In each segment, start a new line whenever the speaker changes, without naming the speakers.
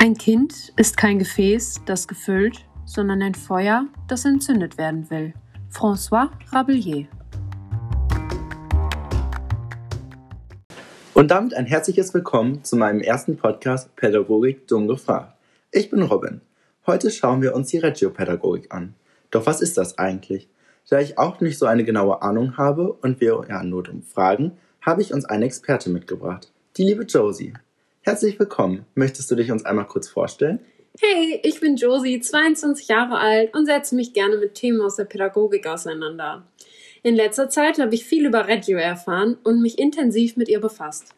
Ein Kind ist kein Gefäß, das gefüllt, sondern ein Feuer, das entzündet werden will. François Rabellier.
Und damit ein herzliches Willkommen zu meinem ersten Podcast Pädagogik dumm gefragt. Ich bin Robin. Heute schauen wir uns die Regiopädagogik an. Doch was ist das eigentlich? Da ich auch nicht so eine genaue Ahnung habe und wir ja nur um fragen, habe ich uns eine Experte mitgebracht, die liebe Josie. Herzlich willkommen. Möchtest du dich uns einmal kurz vorstellen?
Hey, ich bin Josie, 22 Jahre alt und setze mich gerne mit Themen aus der Pädagogik auseinander. In letzter Zeit habe ich viel über Reggio erfahren und mich intensiv mit ihr befasst.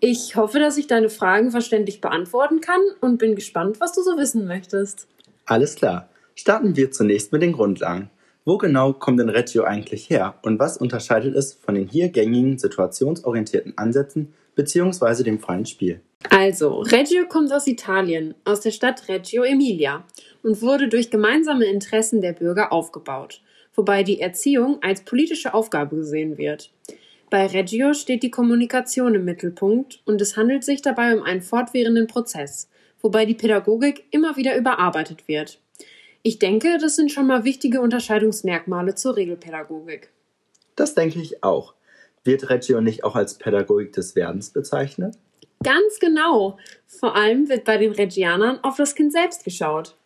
Ich hoffe, dass ich deine Fragen verständlich beantworten kann und bin gespannt, was du so wissen möchtest.
Alles klar. Starten wir zunächst mit den Grundlagen. Wo genau kommt denn Reggio eigentlich her und was unterscheidet es von den hier gängigen situationsorientierten Ansätzen bzw. dem freien Spiel?
Also, Reggio kommt aus Italien, aus der Stadt Reggio Emilia und wurde durch gemeinsame Interessen der Bürger aufgebaut, wobei die Erziehung als politische Aufgabe gesehen wird. Bei Reggio steht die Kommunikation im Mittelpunkt und es handelt sich dabei um einen fortwährenden Prozess, wobei die Pädagogik immer wieder überarbeitet wird. Ich denke, das sind schon mal wichtige Unterscheidungsmerkmale zur Regelpädagogik.
Das denke ich auch. Wird Reggio nicht auch als Pädagogik des Werdens bezeichnet?
Ganz genau. Vor allem wird bei den Reggianern auf das Kind selbst geschaut.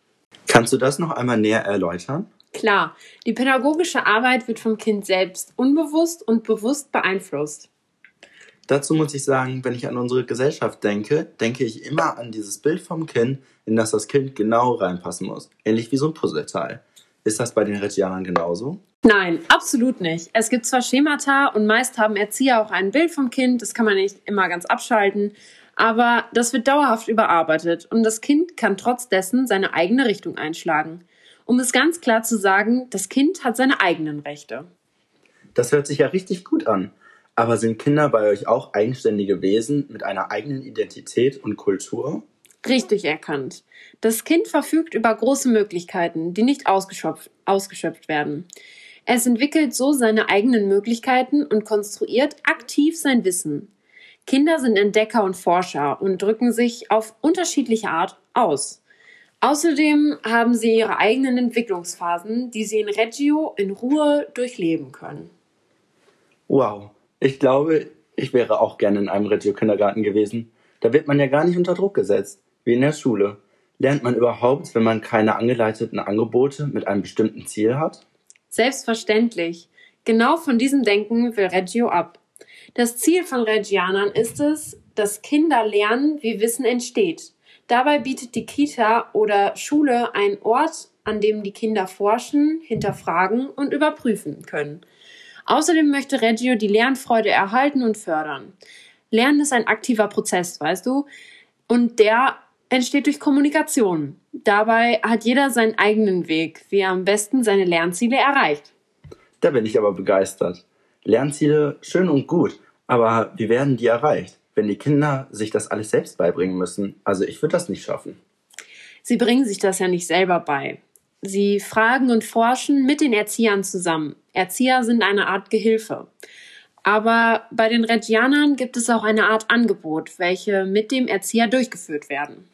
Kannst du das noch einmal näher erläutern?
Klar, die pädagogische Arbeit wird vom Kind selbst unbewusst und bewusst beeinflusst.
Dazu muss ich sagen, wenn ich an unsere Gesellschaft denke, denke ich immer an dieses Bild vom Kind, in das das Kind genau reinpassen muss. Ähnlich wie so ein Puzzleteil. Ist das bei den Reggianern genauso?
Nein, absolut nicht. Es gibt zwar Schemata und meist haben Erzieher auch ein Bild vom Kind, das kann man nicht immer ganz abschalten, aber das wird dauerhaft überarbeitet und das Kind kann trotz dessen seine eigene Richtung einschlagen. Um es ganz klar zu sagen, das Kind hat seine eigenen Rechte.
Das hört sich ja richtig gut an. Aber sind Kinder bei euch auch eigenständige Wesen mit einer eigenen Identität und Kultur?
Richtig erkannt. Das Kind verfügt über große Möglichkeiten, die nicht ausgeschöpft, ausgeschöpft werden. Es entwickelt so seine eigenen Möglichkeiten und konstruiert aktiv sein Wissen. Kinder sind Entdecker und Forscher und drücken sich auf unterschiedliche Art aus. Außerdem haben sie ihre eigenen Entwicklungsphasen, die sie in Reggio in Ruhe durchleben können.
Wow, ich glaube, ich wäre auch gerne in einem Reggio-Kindergarten gewesen. Da wird man ja gar nicht unter Druck gesetzt, wie in der Schule. Lernt man überhaupt, wenn man keine angeleiteten Angebote mit einem bestimmten Ziel hat?
Selbstverständlich. Genau von diesem Denken will Reggio ab. Das Ziel von Reggianern ist es, dass Kinder lernen, wie Wissen entsteht. Dabei bietet die Kita oder Schule einen Ort, an dem die Kinder forschen, hinterfragen und überprüfen können. Außerdem möchte Reggio die Lernfreude erhalten und fördern. Lernen ist ein aktiver Prozess, weißt du? Und der entsteht durch Kommunikation. Dabei hat jeder seinen eigenen Weg, wie er am besten seine Lernziele erreicht.
Da bin ich aber begeistert. Lernziele schön und gut, aber wie werden die erreicht, wenn die Kinder sich das alles selbst beibringen müssen? Also ich würde das nicht schaffen.
Sie bringen sich das ja nicht selber bei. Sie fragen und forschen mit den Erziehern zusammen. Erzieher sind eine Art Gehilfe. Aber bei den Reggianern gibt es auch eine Art Angebot, welche mit dem Erzieher durchgeführt werden.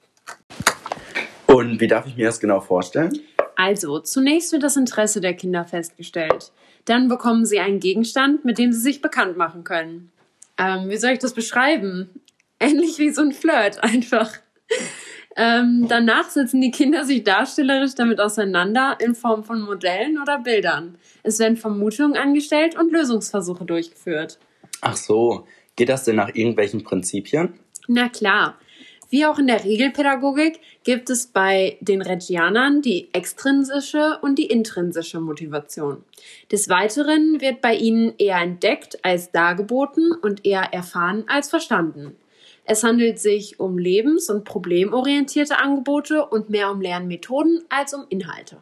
Und wie darf ich mir das genau vorstellen?
Also, zunächst wird das Interesse der Kinder festgestellt. Dann bekommen sie einen Gegenstand, mit dem sie sich bekannt machen können. Ähm, wie soll ich das beschreiben? Ähnlich wie so ein Flirt einfach. Ähm, danach setzen die Kinder sich darstellerisch damit auseinander in Form von Modellen oder Bildern. Es werden Vermutungen angestellt und Lösungsversuche durchgeführt.
Ach so, geht das denn nach irgendwelchen Prinzipien?
Na klar. Wie auch in der Regelpädagogik gibt es bei den Reggianern die extrinsische und die intrinsische Motivation. Des Weiteren wird bei ihnen eher entdeckt als dargeboten und eher erfahren als verstanden. Es handelt sich um lebens- und problemorientierte Angebote und mehr um Lernmethoden als um Inhalte.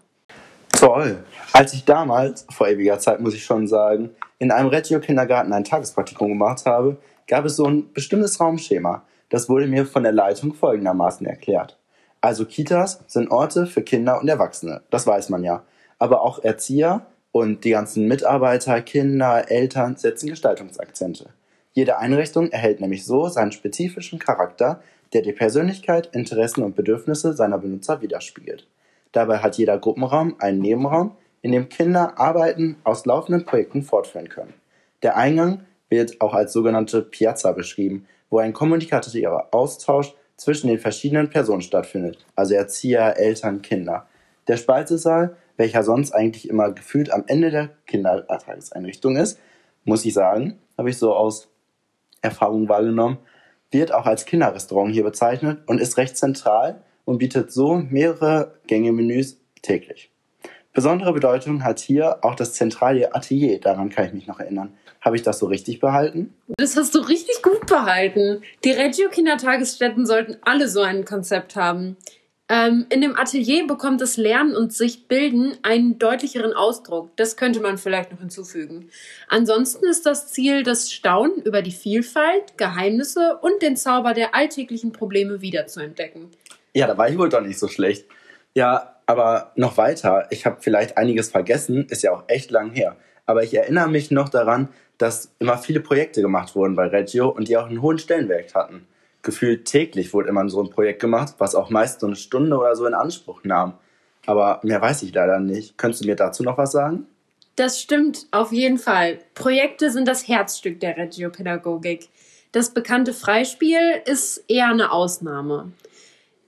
Toll! Als ich damals, vor ewiger Zeit muss ich schon sagen, in einem Reggio-Kindergarten ein Tagespraktikum gemacht habe, gab es so ein bestimmtes Raumschema. Das wurde mir von der Leitung folgendermaßen erklärt. Also Kitas sind Orte für Kinder und Erwachsene, das weiß man ja. Aber auch Erzieher und die ganzen Mitarbeiter, Kinder, Eltern setzen Gestaltungsakzente. Jede Einrichtung erhält nämlich so seinen spezifischen Charakter, der die Persönlichkeit, Interessen und Bedürfnisse seiner Benutzer widerspiegelt. Dabei hat jeder Gruppenraum einen Nebenraum, in dem Kinder Arbeiten aus laufenden Projekten fortführen können. Der Eingang wird auch als sogenannte Piazza beschrieben, wo ein kommunikativer Austausch zwischen den verschiedenen Personen stattfindet, also Erzieher, Eltern, Kinder. Der Speisesaal, welcher sonst eigentlich immer gefühlt am Ende der Kindertageseinrichtung ist, muss ich sagen, habe ich so aus Erfahrung wahrgenommen, wird auch als Kinderrestaurant hier bezeichnet und ist recht zentral und bietet so mehrere Gänge-Menüs täglich. Besondere Bedeutung hat hier auch das zentrale Atelier, daran kann ich mich noch erinnern. Habe ich das so richtig behalten?
Das hast du richtig gut behalten. Die Reggio Kindertagesstätten sollten alle so ein Konzept haben. Ähm, in dem Atelier bekommt das Lernen und sich bilden einen deutlicheren Ausdruck. Das könnte man vielleicht noch hinzufügen. Ansonsten ist das Ziel das Staunen über die Vielfalt, Geheimnisse und den Zauber der alltäglichen Probleme wiederzuentdecken.
Ja, da war ich wohl doch nicht so schlecht. Ja, aber noch weiter. Ich habe vielleicht einiges vergessen, ist ja auch echt lang her. Aber ich erinnere mich noch daran, dass immer viele Projekte gemacht wurden bei Reggio und die auch einen hohen Stellenwert hatten gefühlt täglich wurde immer so ein Projekt gemacht, was auch meist so eine Stunde oder so in Anspruch nahm. Aber mehr weiß ich leider nicht. Könntest du mir dazu noch was sagen?
Das stimmt auf jeden Fall. Projekte sind das Herzstück der Regiopädagogik. Das bekannte Freispiel ist eher eine Ausnahme.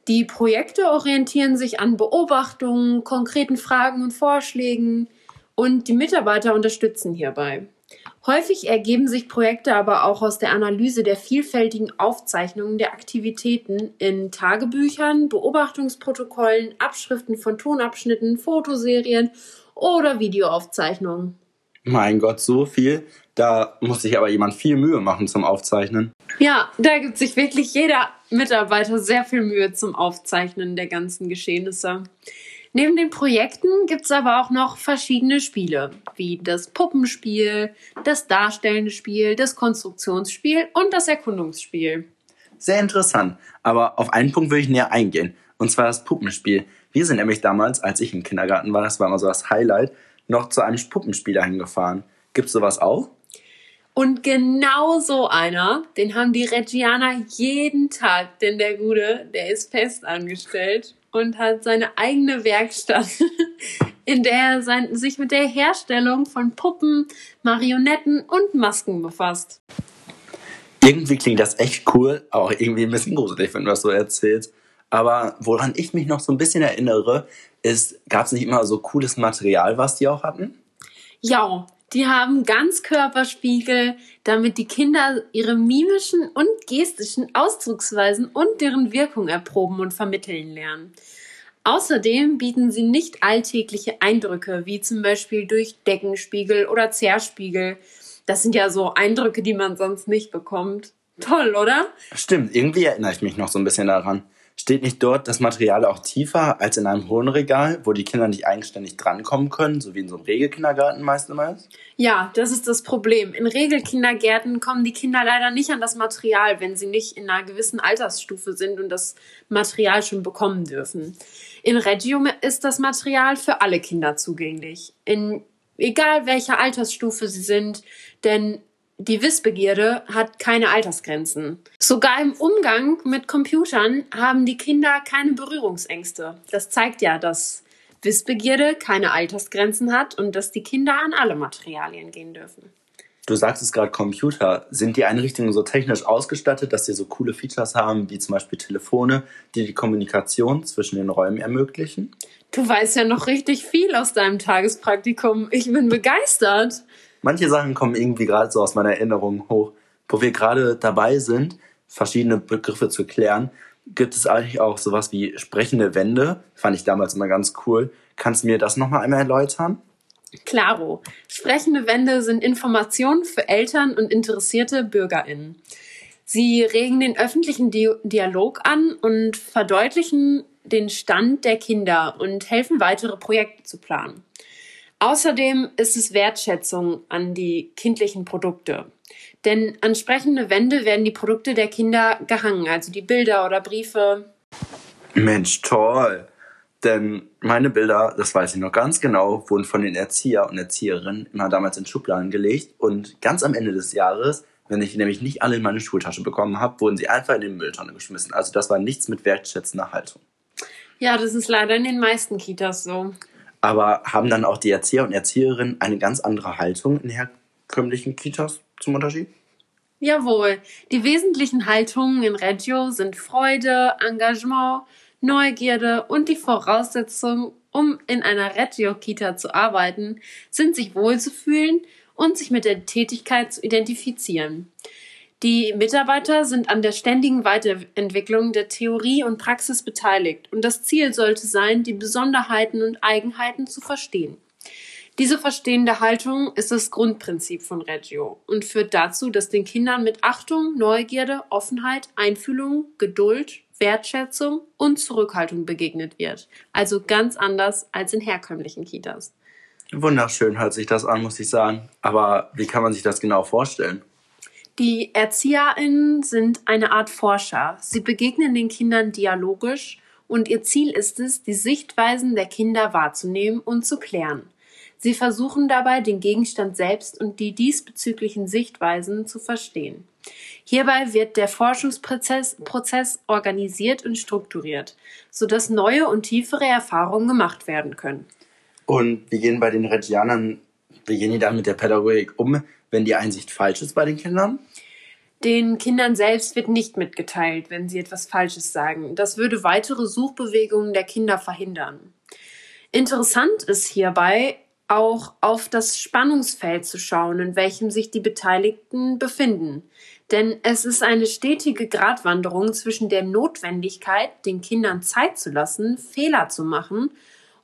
Die Projekte orientieren sich an Beobachtungen, konkreten Fragen und Vorschlägen und die Mitarbeiter unterstützen hierbei. Häufig ergeben sich Projekte aber auch aus der Analyse der vielfältigen Aufzeichnungen der Aktivitäten in Tagebüchern, Beobachtungsprotokollen, Abschriften von Tonabschnitten, Fotoserien oder Videoaufzeichnungen.
Mein Gott, so viel. Da muss sich aber jemand viel Mühe machen zum Aufzeichnen.
Ja, da gibt sich wirklich jeder Mitarbeiter sehr viel Mühe zum Aufzeichnen der ganzen Geschehnisse. Neben den Projekten gibt es aber auch noch verschiedene Spiele, wie das Puppenspiel, das darstellende Spiel, das Konstruktionsspiel und das Erkundungsspiel.
Sehr interessant, aber auf einen Punkt würde ich näher eingehen, und zwar das Puppenspiel. Wir sind nämlich damals, als ich im Kindergarten war, das war immer so das Highlight, noch zu einem Puppenspieler hingefahren. Gibt's sowas auch?
Und genau so einer, den haben die Reggianer jeden Tag, denn der Gute, der ist fest angestellt und hat seine eigene Werkstatt, in der er sein, sich mit der Herstellung von Puppen, Marionetten und Masken befasst.
Irgendwie klingt das echt cool, auch irgendwie ein bisschen gruselig, wenn du das so erzählst. Aber woran ich mich noch so ein bisschen erinnere, ist, gab es nicht immer so cooles Material, was die auch hatten?
Ja, die haben Ganzkörperspiegel, damit die Kinder ihre mimischen und gestischen Ausdrucksweisen und deren Wirkung erproben und vermitteln lernen. Außerdem bieten sie nicht alltägliche Eindrücke, wie zum Beispiel durch Deckenspiegel oder Zerspiegel. Das sind ja so Eindrücke, die man sonst nicht bekommt. Toll, oder?
Stimmt, irgendwie erinnere ich mich noch so ein bisschen daran. Steht nicht dort das Material auch tiefer als in einem hohen Regal, wo die Kinder nicht eigenständig drankommen können, so wie in so einem Regelkindergarten meist immer ist?
Ja, das ist das Problem. In Regelkindergärten kommen die Kinder leider nicht an das Material, wenn sie nicht in einer gewissen Altersstufe sind und das Material schon bekommen dürfen. In Regium ist das Material für alle Kinder zugänglich. In egal welcher Altersstufe sie sind, denn die Wissbegierde hat keine Altersgrenzen. Sogar im Umgang mit Computern haben die Kinder keine Berührungsängste. Das zeigt ja, dass Wissbegierde keine Altersgrenzen hat und dass die Kinder an alle Materialien gehen dürfen.
Du sagst es gerade Computer. Sind die Einrichtungen so technisch ausgestattet, dass sie so coole Features haben, wie zum Beispiel Telefone, die die Kommunikation zwischen den Räumen ermöglichen?
Du weißt ja noch richtig viel aus deinem Tagespraktikum. Ich bin begeistert
manche Sachen kommen irgendwie gerade so aus meiner Erinnerung hoch. Wo wir gerade dabei sind, verschiedene Begriffe zu klären, gibt es eigentlich auch sowas wie sprechende Wände. Fand ich damals immer ganz cool. Kannst du mir das nochmal einmal erläutern?
Klaro. Sprechende Wände sind Informationen für Eltern und interessierte BürgerInnen. Sie regen den öffentlichen Di Dialog an und verdeutlichen den Stand der Kinder und helfen weitere Projekte zu planen. Außerdem ist es Wertschätzung an die kindlichen Produkte. Denn an sprechende Wände werden die Produkte der Kinder gehangen, also die Bilder oder Briefe.
Mensch, toll! Denn meine Bilder, das weiß ich noch ganz genau, wurden von den Erzieher und Erzieherinnen immer damals in Schubladen gelegt und ganz am Ende des Jahres Wenn ich die nämlich nicht alle in meine Schultasche bekommen habe, wurden sie einfach in den Mülltonne geschmissen. Also das war nichts mit wertschätzender Haltung.
Ja, das ist leider in den meisten Kitas so.
Aber haben dann auch die Erzieher und Erzieherinnen eine ganz andere Haltung in herkömmlichen Kitas zum Unterschied?
Jawohl, die wesentlichen Haltungen in Reggio sind Freude, Engagement, Neugierde und die Voraussetzung, um in einer Reggio-Kita zu arbeiten, sind sich wohlzufühlen und sich mit der Tätigkeit zu identifizieren. Die Mitarbeiter sind an der ständigen Weiterentwicklung der Theorie und Praxis beteiligt und das Ziel sollte sein, die Besonderheiten und Eigenheiten zu verstehen. Diese verstehende Haltung ist das Grundprinzip von Reggio und führt dazu, dass den Kindern mit Achtung, Neugierde, Offenheit, Einfühlung, Geduld, Wertschätzung und Zurückhaltung begegnet wird. Also ganz anders als in herkömmlichen Kitas.
Wunderschön hört sich das an, muss ich sagen. Aber wie kann man sich das genau vorstellen?
Die ErzieherInnen sind eine Art Forscher. Sie begegnen den Kindern dialogisch und ihr Ziel ist es, die Sichtweisen der Kinder wahrzunehmen und zu klären. Sie versuchen dabei, den Gegenstand selbst und die diesbezüglichen Sichtweisen zu verstehen. Hierbei wird der Forschungsprozess Prozess organisiert und strukturiert, sodass neue und tiefere Erfahrungen gemacht werden können.
Und wie gehen bei den Regianern, wie gehen die dann mit der Pädagogik um, wenn die Einsicht falsch ist bei den Kindern?
Den Kindern selbst wird nicht mitgeteilt, wenn sie etwas Falsches sagen. Das würde weitere Suchbewegungen der Kinder verhindern. Interessant ist hierbei auch auf das Spannungsfeld zu schauen, in welchem sich die Beteiligten befinden. Denn es ist eine stetige Gratwanderung zwischen der Notwendigkeit, den Kindern Zeit zu lassen, Fehler zu machen,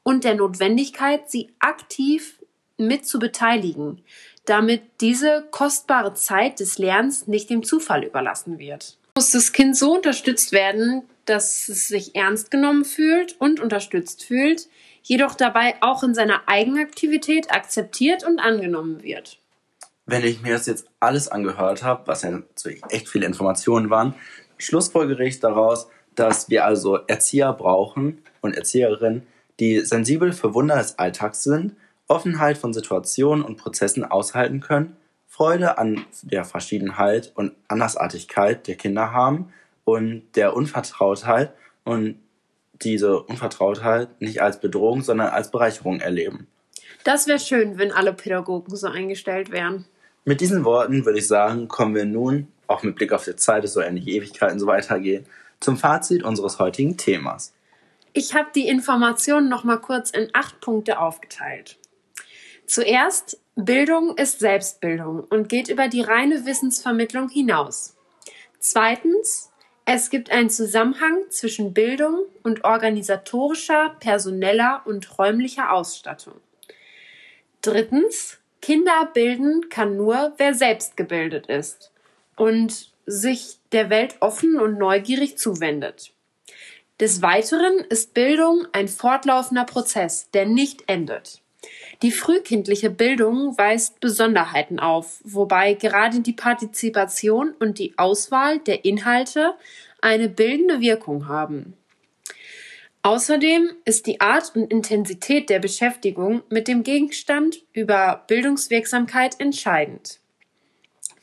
und der Notwendigkeit, sie aktiv mit zu beteiligen damit diese kostbare Zeit des Lernens nicht dem Zufall überlassen wird. Muss das Kind so unterstützt werden, dass es sich ernst genommen fühlt und unterstützt fühlt, jedoch dabei auch in seiner Eigenaktivität akzeptiert und angenommen wird.
Wenn ich mir das jetzt alles angehört habe, was ja echt viele Informationen waren, schlussfolgere ich daraus, dass wir also Erzieher brauchen und Erzieherinnen, die sensibel für Wunder des Alltags sind Offenheit von Situationen und Prozessen aushalten können, Freude an der Verschiedenheit und Andersartigkeit der Kinder haben und der Unvertrautheit und diese Unvertrautheit nicht als Bedrohung, sondern als Bereicherung erleben.
Das wäre schön, wenn alle Pädagogen so eingestellt wären.
Mit diesen Worten würde ich sagen, kommen wir nun, auch mit Blick auf die Zeit, es soll ja nicht Ewigkeiten so weitergehen, zum Fazit unseres heutigen Themas.
Ich habe die Informationen noch mal kurz in acht Punkte aufgeteilt. Zuerst, Bildung ist Selbstbildung und geht über die reine Wissensvermittlung hinaus. Zweitens, es gibt einen Zusammenhang zwischen Bildung und organisatorischer, personeller und räumlicher Ausstattung. Drittens, Kinder bilden kann nur, wer selbst gebildet ist und sich der Welt offen und neugierig zuwendet. Des Weiteren ist Bildung ein fortlaufender Prozess, der nicht endet. Die frühkindliche Bildung weist Besonderheiten auf, wobei gerade die Partizipation und die Auswahl der Inhalte eine bildende Wirkung haben. Außerdem ist die Art und Intensität der Beschäftigung mit dem Gegenstand über Bildungswirksamkeit entscheidend.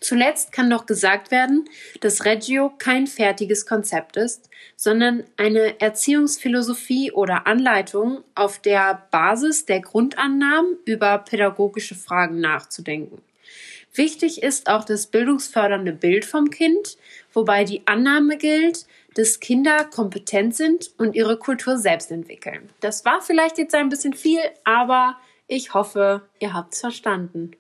Zuletzt kann noch gesagt werden, dass Reggio kein fertiges Konzept ist, sondern eine Erziehungsphilosophie oder Anleitung, auf der Basis der Grundannahmen über pädagogische Fragen nachzudenken. Wichtig ist auch das bildungsfördernde Bild vom Kind, wobei die Annahme gilt, dass Kinder kompetent sind und ihre Kultur selbst entwickeln. Das war vielleicht jetzt ein bisschen viel, aber ich hoffe, ihr habt's verstanden.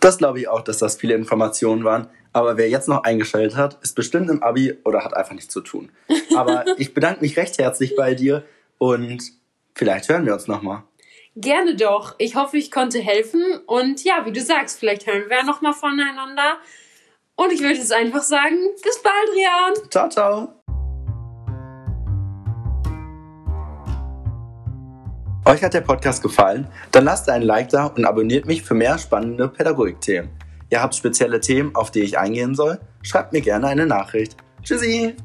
Das glaube ich auch, dass das viele Informationen waren. Aber wer jetzt noch eingeschaltet hat, ist bestimmt im Abi oder hat einfach nichts zu tun. Aber ich bedanke mich recht herzlich bei dir und vielleicht hören wir uns nochmal.
Gerne doch. Ich hoffe, ich konnte helfen. Und ja, wie du sagst, vielleicht hören wir nochmal voneinander. Und ich würde jetzt einfach sagen, bis bald, Rian.
Ciao, ciao. Euch hat der Podcast gefallen? Dann lasst einen Like da und abonniert mich für mehr spannende Pädagogikthemen. Ihr habt spezielle Themen, auf die ich eingehen soll? Schreibt mir gerne eine Nachricht. Tschüssi!